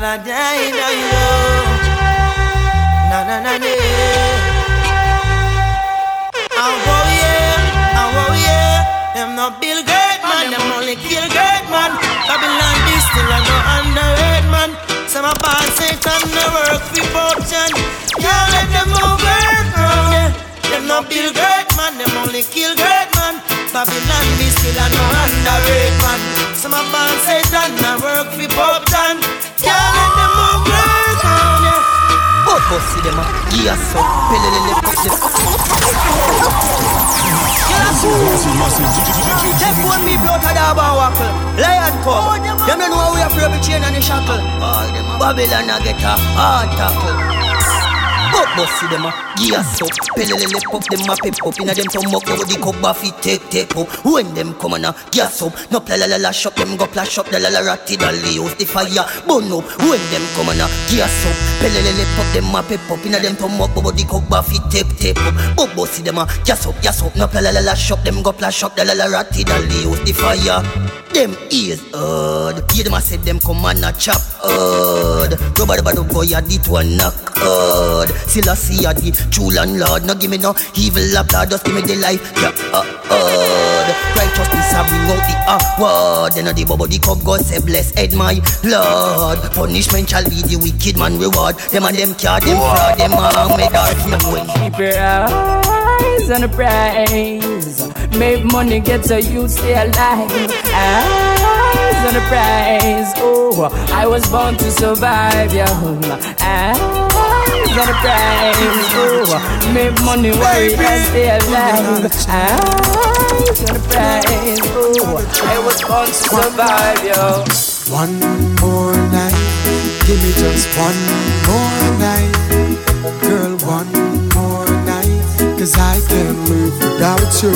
la la die na yo. Na na na na. Oh yeah, oh yeah. Them not Bill Gates man, them only kill great man. Babylon this still a no underrated man. Some of us Satan no work for fortune. Can't let them overcome. Yeah. Them not Bill Gates man, them only kill great man. Babylon this still a no underrated man. Some of us Satan no work for fortune. Can't let them overcome. Yeah. But bossy oh, them a yeah so pelelele Them phone me blow to the bar wackle Lion come Them don't know how we have to chain and the shackle oh, Babylon a get a hard tackle but bossy them a gears up. Pelelele pop them a pep up. Inna them tongue up Over the cup baffy take take up. When them come on a gas up No pla la la la shop Them go plash up. The la la ratty dolly the fire burn up. When them come on a gas up Pelelele pop them a pep up. Inna them tongue up Over the cup baffy take take up. But bossy them a gas up gas up. No pla la la la shop Them go plash up. The la la ratty dolly the fire them ears hard Yeah, them a say them come and a chop hard Rubber bad boy a dit one knock hard Still I see a the true landlord. No give me no evil applaud Just give me the life. Yeah uh, hard Righteousness a bring out the award. Then a the bubble the cup God say bless head my Lord Punishment shall be the wicked man reward. Them and them care them fraud Them a me dark Keep your eyes on the prize Make money get so you stay alive Eyes on the prize. Oh, I was born to survive, yeah. Eyes on the prize. Oh, make money worry and stay alive Eyes on the prize. Oh, I was born to survive, yo. One more night. Give me just one more night. Girl, one more night Cause I can't live without you.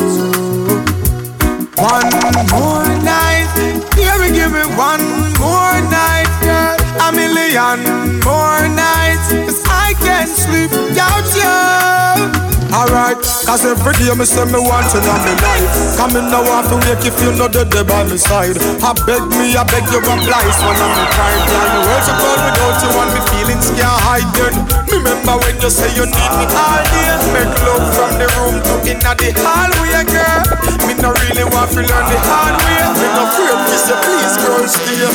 One more night Baby, give me one more night Girl, a million more nights Cause I can't sleep without you. Alright, cause every day me say me want to know me life. Come in now to wake if you know the day by my side. I beg me, I beg you oblige One of me crying Tell me words you call without you and me feelings can't hide then. Remember when you say you need me all day. Make love from the room to inna the hallway girl. Me no really want to learn the hard way. Me no afraid to say please girl stay.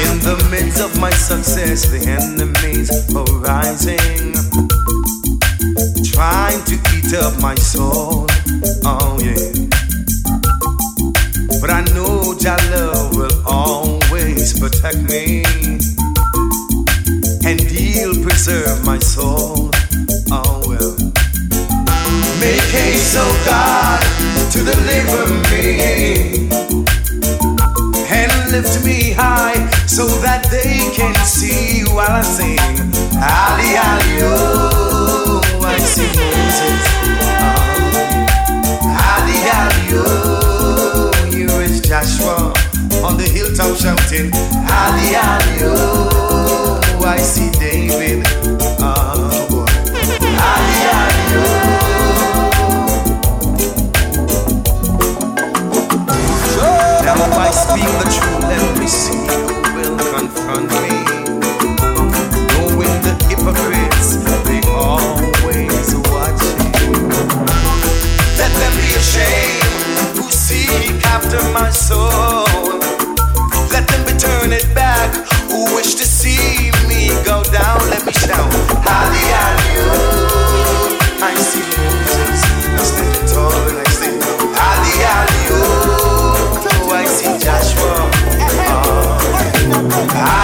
In the midst of my success the enemies are rising trying to eat up my soul. Oh yeah. But I know Jah love will always protect me, and He'll preserve my soul. Oh well. Make haste, oh God, to deliver me and lift me high so that they can see while I sing. Ali, Ali, oh. I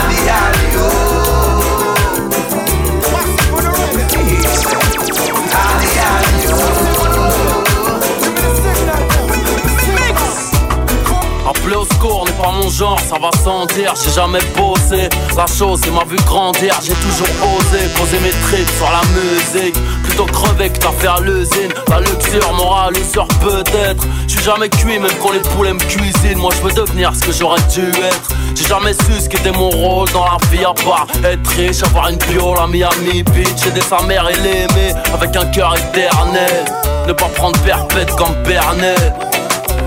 oh. Ali, Ali, Appeler au secours n'est pas mon genre, ça va sans dire, j'ai jamais bossé La chose, c'est m'a vu grandir, j'ai toujours osé Poser mes tripes sur la musique. Plutôt crever que t'as à l'usine. La luxure, moral, l'usure peut-être. J'suis jamais cuit, même quand les poulets me cuisinent. Moi je veux devenir ce que j'aurais dû être. J'ai jamais su ce qu'était mon rôle dans la vie À part être riche, avoir une bio, la Miami Beach Aider sa mère et l'aimer avec un cœur éternel. Ne pas prendre perpète comme Bernet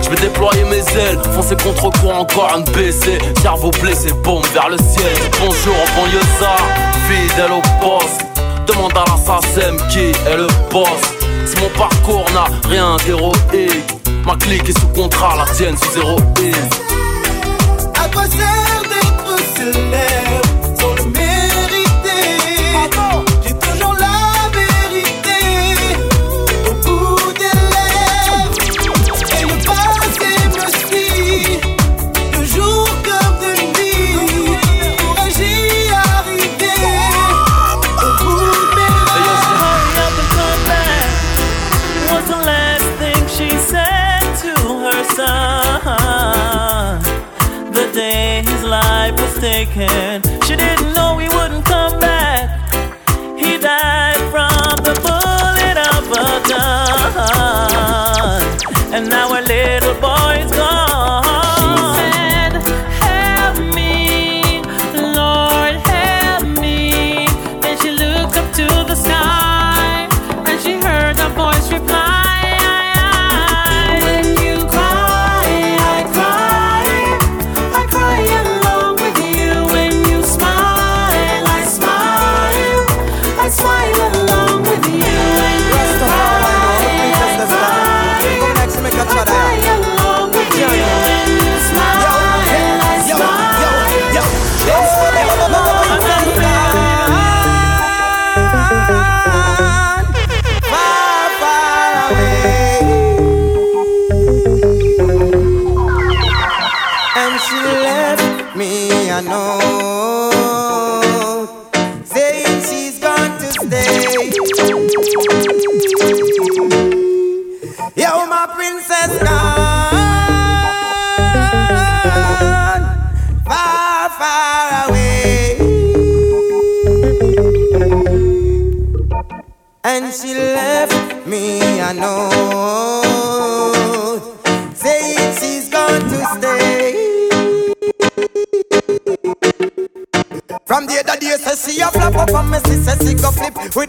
Je vais déployer mes ailes, foncer contre quoi encore un BC Cerveau blessé, bombe vers le ciel. Bonjour banlieusard, fidèle au poste. Demande à l'assassin qui est le boss. Si mon parcours n'a rien d'héroïque Ma clique est sous contrat, la tienne sous À quoi With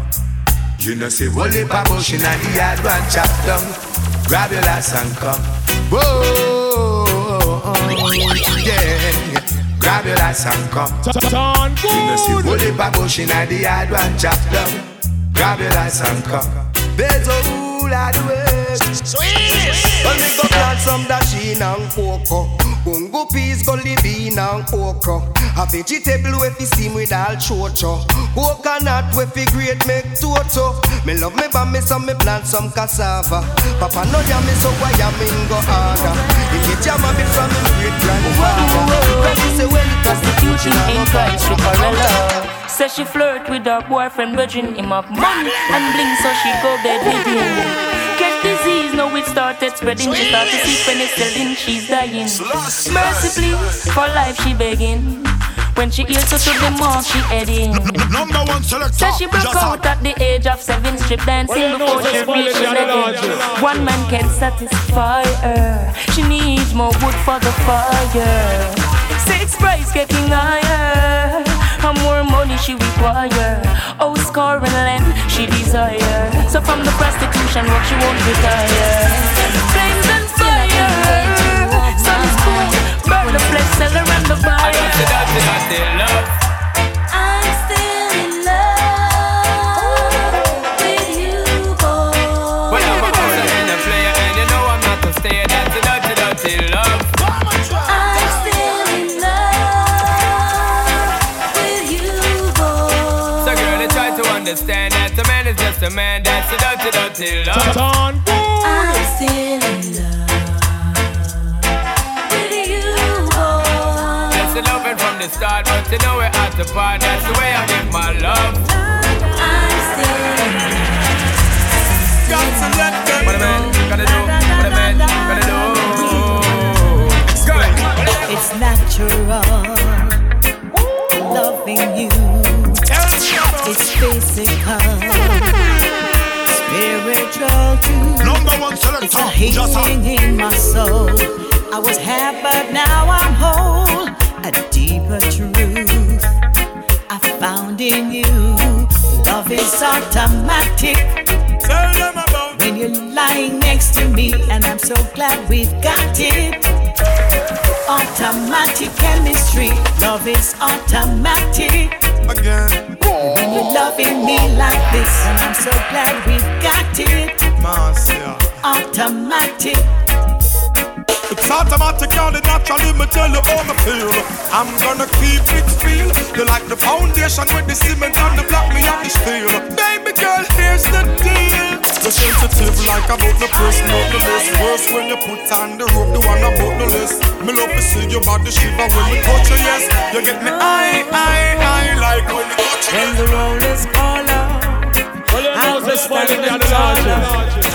You know say roll it a bush inna the yard one chop down. Grab your lads and come. Whoa, yeah. Grab your lads and come. You know say roll it a bush inna the yard one chop down. Grab your lads and come. There's a rule of the way. Sweet. Well, we go plant some dasheen and cocoa. Gungo peas, gully bean and okra. A vegetable with fi steam with all chocho. Coconut with fi grate make toto. Me love me but me some me plant some cassava. Papa no yam me so why yam me go harder. If you jam a bit from me great grandfather. Ready say well Prostitution in Christ, Ricarella. Says she flirt with her boyfriend, virgin him up money and bling, so she go bed with him. Get disease, now it started spreading. She started to see penicillin, she's dying. Mercy, please, for life she begging. When she hears to the mall, she heading. Number one selector. Says she broke out at the age of seven, strip dancing before she reached eleven. One man can satisfy her. She needs more wood for the fire. Six price getting higher. And more money she require. Oh, score and land she desire. So from the prostitution work she won't retire. Flames and fire. Sun is cool. Burn the flesh seller and the buyer. I to, got to, got to love. Understand that a man is just a man. That's a dirty, dirty love. I'm still in love with you, boy. That's the loving from the start, but you know we're at the part. That's the way I give my love. I'm still in Got to let go. What a man gotta do. What a man gotta do. It's natural loving you. It's physical, spiritual too. Number one selector. It's a healing in my soul. I was half, but now I'm whole. A deeper truth I found in you. Love is automatic. Tell them about When you're lying next to me, and I'm so glad we've got it. Automatic chemistry, love is automatic. Again. When you're loving me like this, and I'm so glad we've got it. Marcia. Automatic. It's automatic, y'all. It naturally me tell you how me feel. I'm gonna keep it real. You like the foundation with the cement and the block me on the steel. Baby girl, here's the deal. You're sensitive like about the press, not the list. Worse when you put on the rope, the one about the list. Me love to see your body shiver when we touch you, yes. You get me high, high, high like when you touch you. When the roll is all out, I'll be standing taller to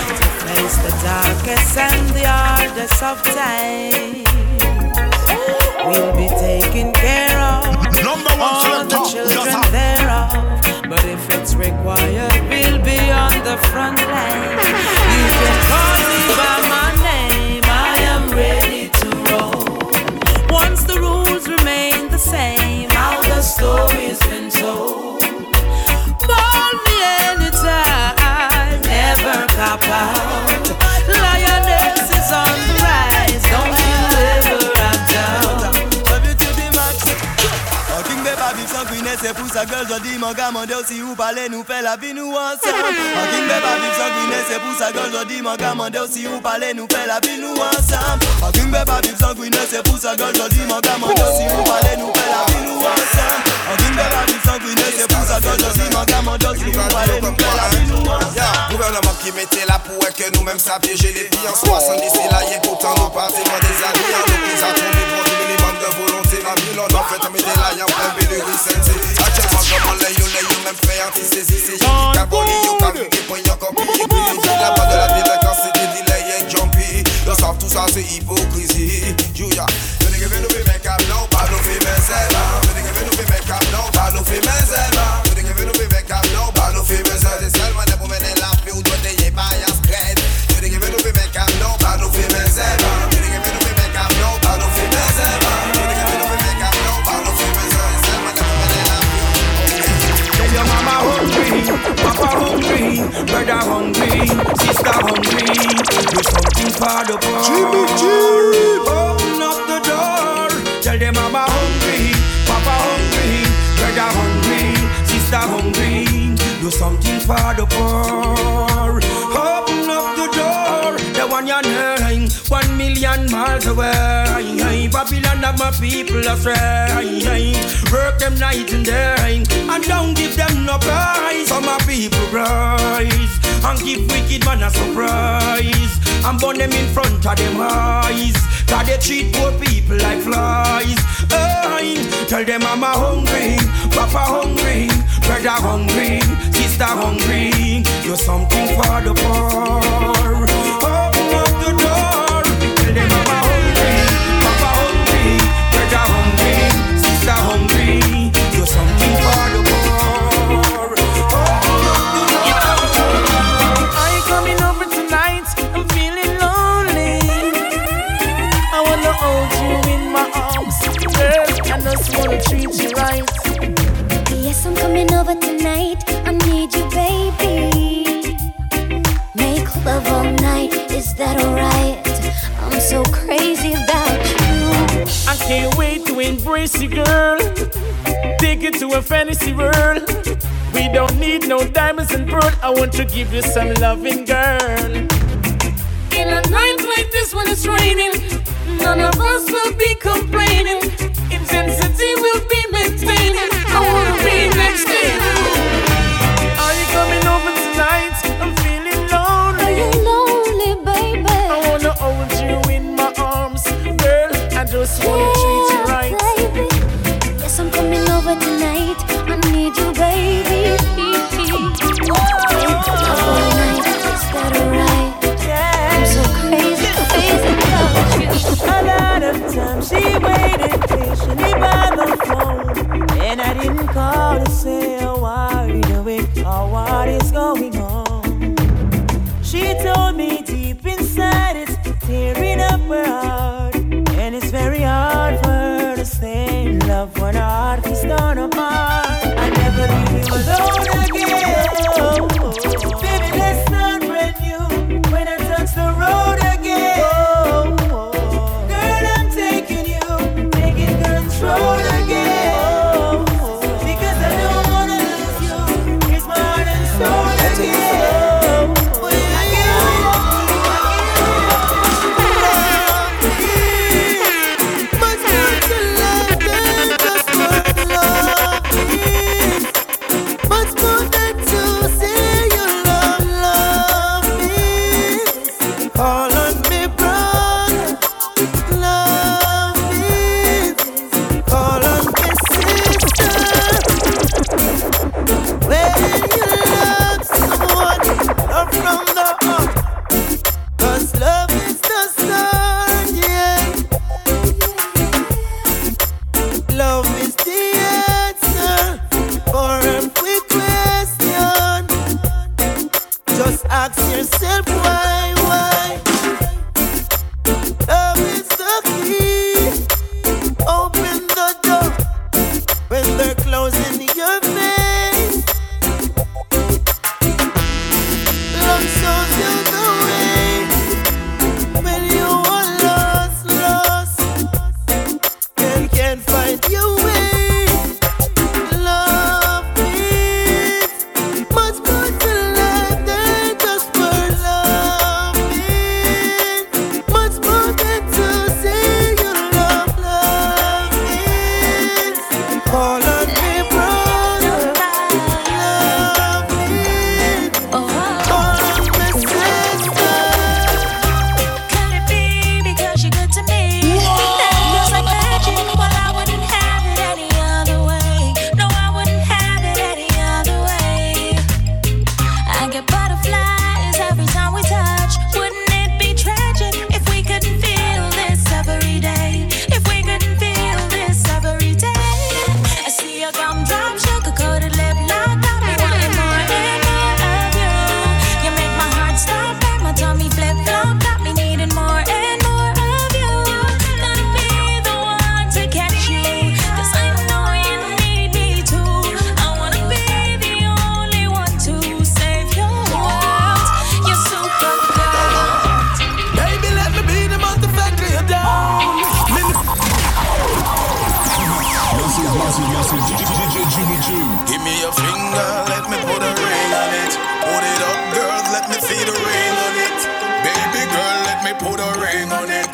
face the darkest and the hardest of times. We'll be taken care of, Number one all the children sa gueule, je dis mon gars, mon Dieu, si vous parlez, nous fait la vie, nous ensemble. King Beba vive sans griner, c'est pour sa gueule, je dis mon gars, mon Dieu, si vous parlez, nous fait la vie, nous ensemble. King Beba vive sans griner, c'est pour sa gueule, je dis mon gars, mon Dieu, si vous parlez, nous fait la vie, nous ensemble. King Beba vive sans griner, c'est pour sa gueule, je dis mon gars, mon Dieu, si vous parlez, nous fait la vie, nous ensemble. Gouvernement qui mettait la pouette que nous-mêmes ça piéger les filles en 70 c'est là et pourtant nous partons des amis en nous qui a tombé pour du minimum de volonté la ville on en fait mais des là y'en prend de Maman le de la tout nou hungry, brother hungry, sister hungry. Do something for the poor. Jimmy G. Open up the door. Tell them mama hungry, papa hungry, brother hungry, sister hungry. Do something for the poor. Open up the door. The one your name, one million miles away. Babylon have my people astray. Work them night and day, and don't give them no prize. For my people rise, and give wicked man a surprise. And burn them in front of them eyes. Cause they treat poor people like flies. Tell them I'm a hungry, Papa hungry, brother hungry, sister hungry. Do something for the poor. To girl. Take it to a fantasy world. We don't need no diamonds and pearl. I want to give you some loving, girl. In a night like this when it's raining, none of us will be complaining. Intensity will be maintaining. I wanna be next to you. Are you coming over tonight? I'm feeling lonely. Are you lonely, baby? I wanna hold you in my arms, girl. I just wanna treat you over tonight. I need you, baby. Night. I'm so you. A lot of times she waited patiently by the phone, and I didn't call to say oh, how are you doing or what is going on. She told me deep inside it's tearing up her heart, and it's very hard for her to stay in love when her heart I never leave you alone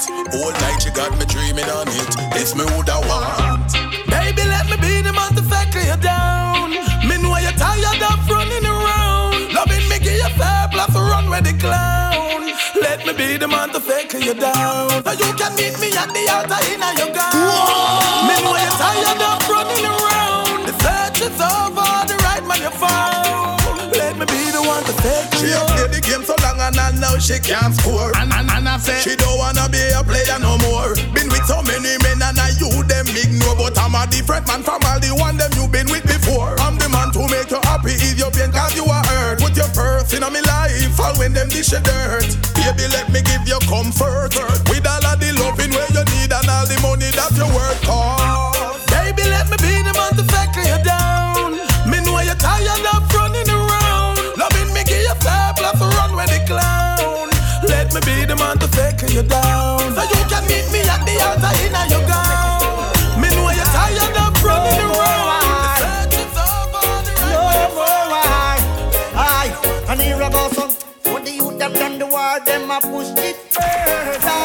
All night she got me dreaming on it. This me woulda want. Baby, let me be the man to fuck you down. Me know you're tired of running around. Loving me, give you fair plus run with the clown. Let me be the man to fake you down. So you can meet me at the altar in your gown. Me know you're tired of running around. The search is over, the right man you found. Let me be the one to She you. Have played the game so long and now she can't score. And, and, and I say she don't wanna be a player no more. Been with so many men and I you them ignore, but I'm a different man from all the one them you been with before. I'm the man to make you happy, ease your pain, cause you are hurt. Put your purse in my life, all when them dish your dirt. Baby, let me give you comfort with all of the loving where you need and all the money that you work hard. Me be the man to fake you down. So you can meet me at the altar in your gown. Me know you're tired of running around. The search is over, the right No more I, I, and here I go some. What the youth them done the war, them a push it further.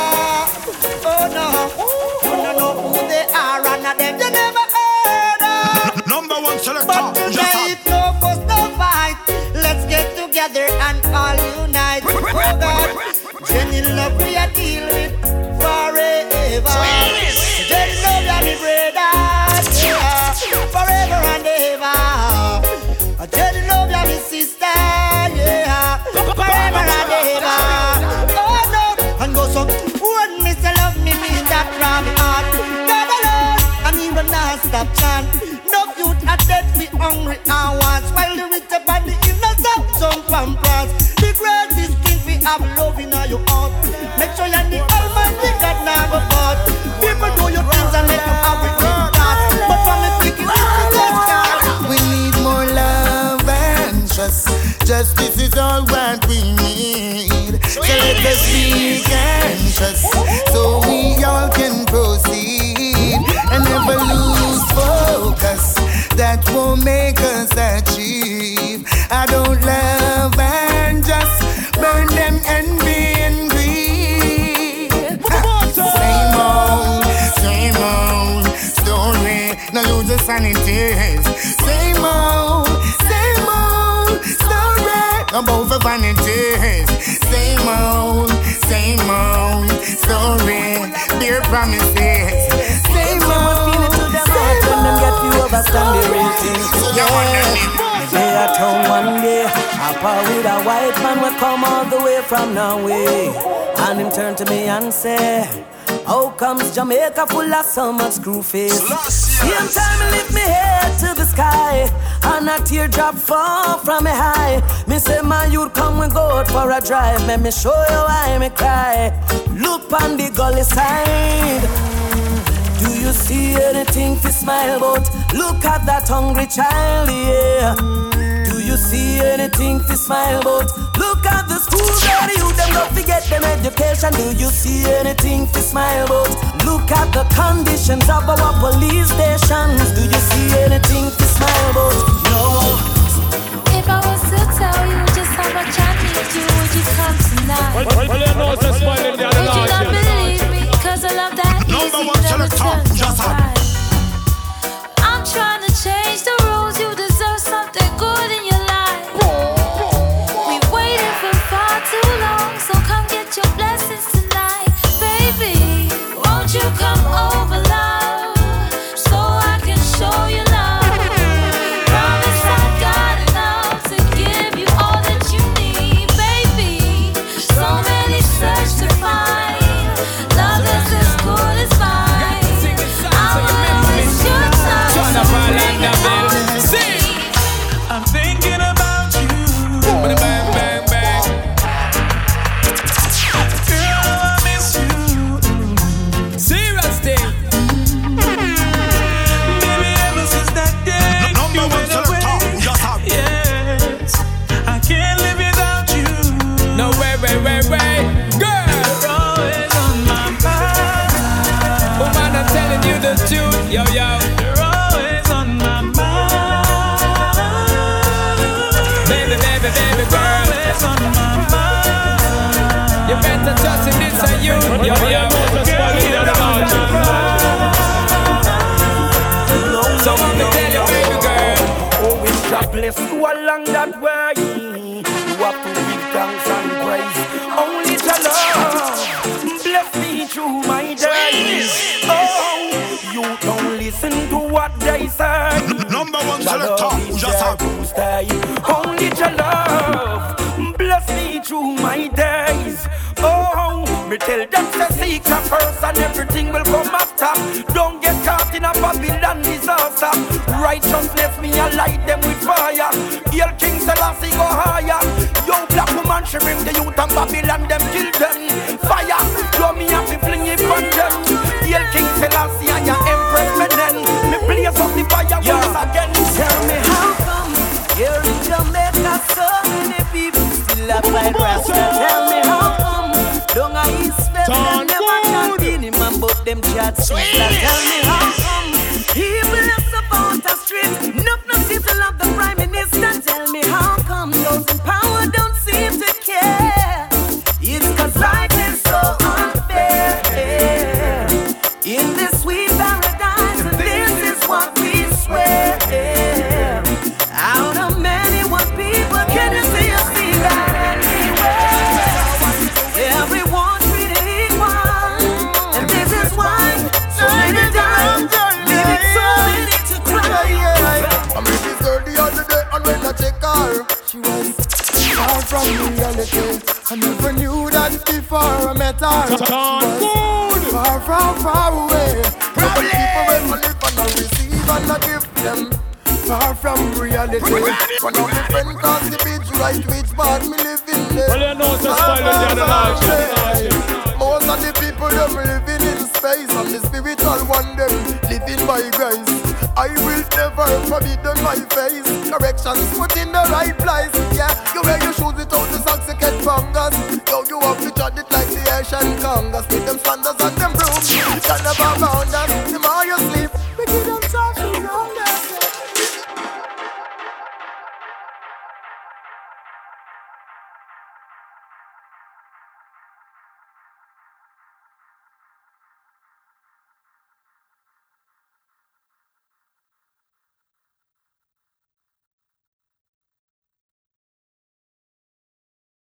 Not stop chant. No youth are dead, we hungry hours While the rich up and the innocent jump and prance The greatest thing we have love in your heart. Make sure you're the almighty God now go forth. People do your things and let you have it in that But from the you We need more love and trust. Justice is all what we need. So let us be and trust, so we Make us achieve. I don't love and just burn them envy and greed. Same old, same old story. No lose the sanity. Same old, same old story. About the vanities. Same old, same old story. Dear promises. Same old, When them get you overstand the real. Yeah. Me day at home one day, Papa with a white man will come all the way from Norway, and him turn to me and say. How comes Jamaica full of so much screw face? Same time lift me head to the sky And a teardrop fall from me high Me say my youth come we go for a drive Let me show you why me cry Look on the gully side do you see anything to smile about? Look at that hungry child, yeah. Do you see anything to smile about? Look at the school girl, you them don't forget them education. Do you see anything to smile about? Look at the conditions of our police stations. Do you see anything to smile about? No. If I was to tell you just how much I need you, would you come tonight? Well, well, well, you know it's a smiling Would you not believe me? Cause I love that Number easy, one never selector, turns just right. I'm trying to change the rules, you deserve something good in your life. We waited for far too long, so come get your blessings tonight. Baby, won't you come over, bless you along that way, you have to give thanks and praise. Only the love bless me through my days. Oh, you don't listen to what they say. Number one selector, love who's is your to stay. Only the love bless me through my days. Oh, me tell them to seek the first and everything will come after. Don't get caught in a Babylon disaster. Righteousness me I light them with fire. Hail King Selassie go higher. Yo black woman she bring the youth and Babylon them kill them. Fire, yo me have to fling it on them. King Selassie East West and never can be but them chat sister. Tell me how come people I met her. Far, far, far away. From the people when I live and I receive and I give them. Far from reality. One of my friends cross the beach, right which part me live in. Well, you know it's a Far, spoiler far, the other far night, away. Most of the people them living in space and the spiritual one them living by grace. I will never forbid them my face. Corrections put in the right place. Yeah, you wear your shoes without the socks, you get fungus. Yo, you have to chant it like the Asian Congress. With them standards and them brooms. Turn about round us, the more you sleep. We give them something wrong.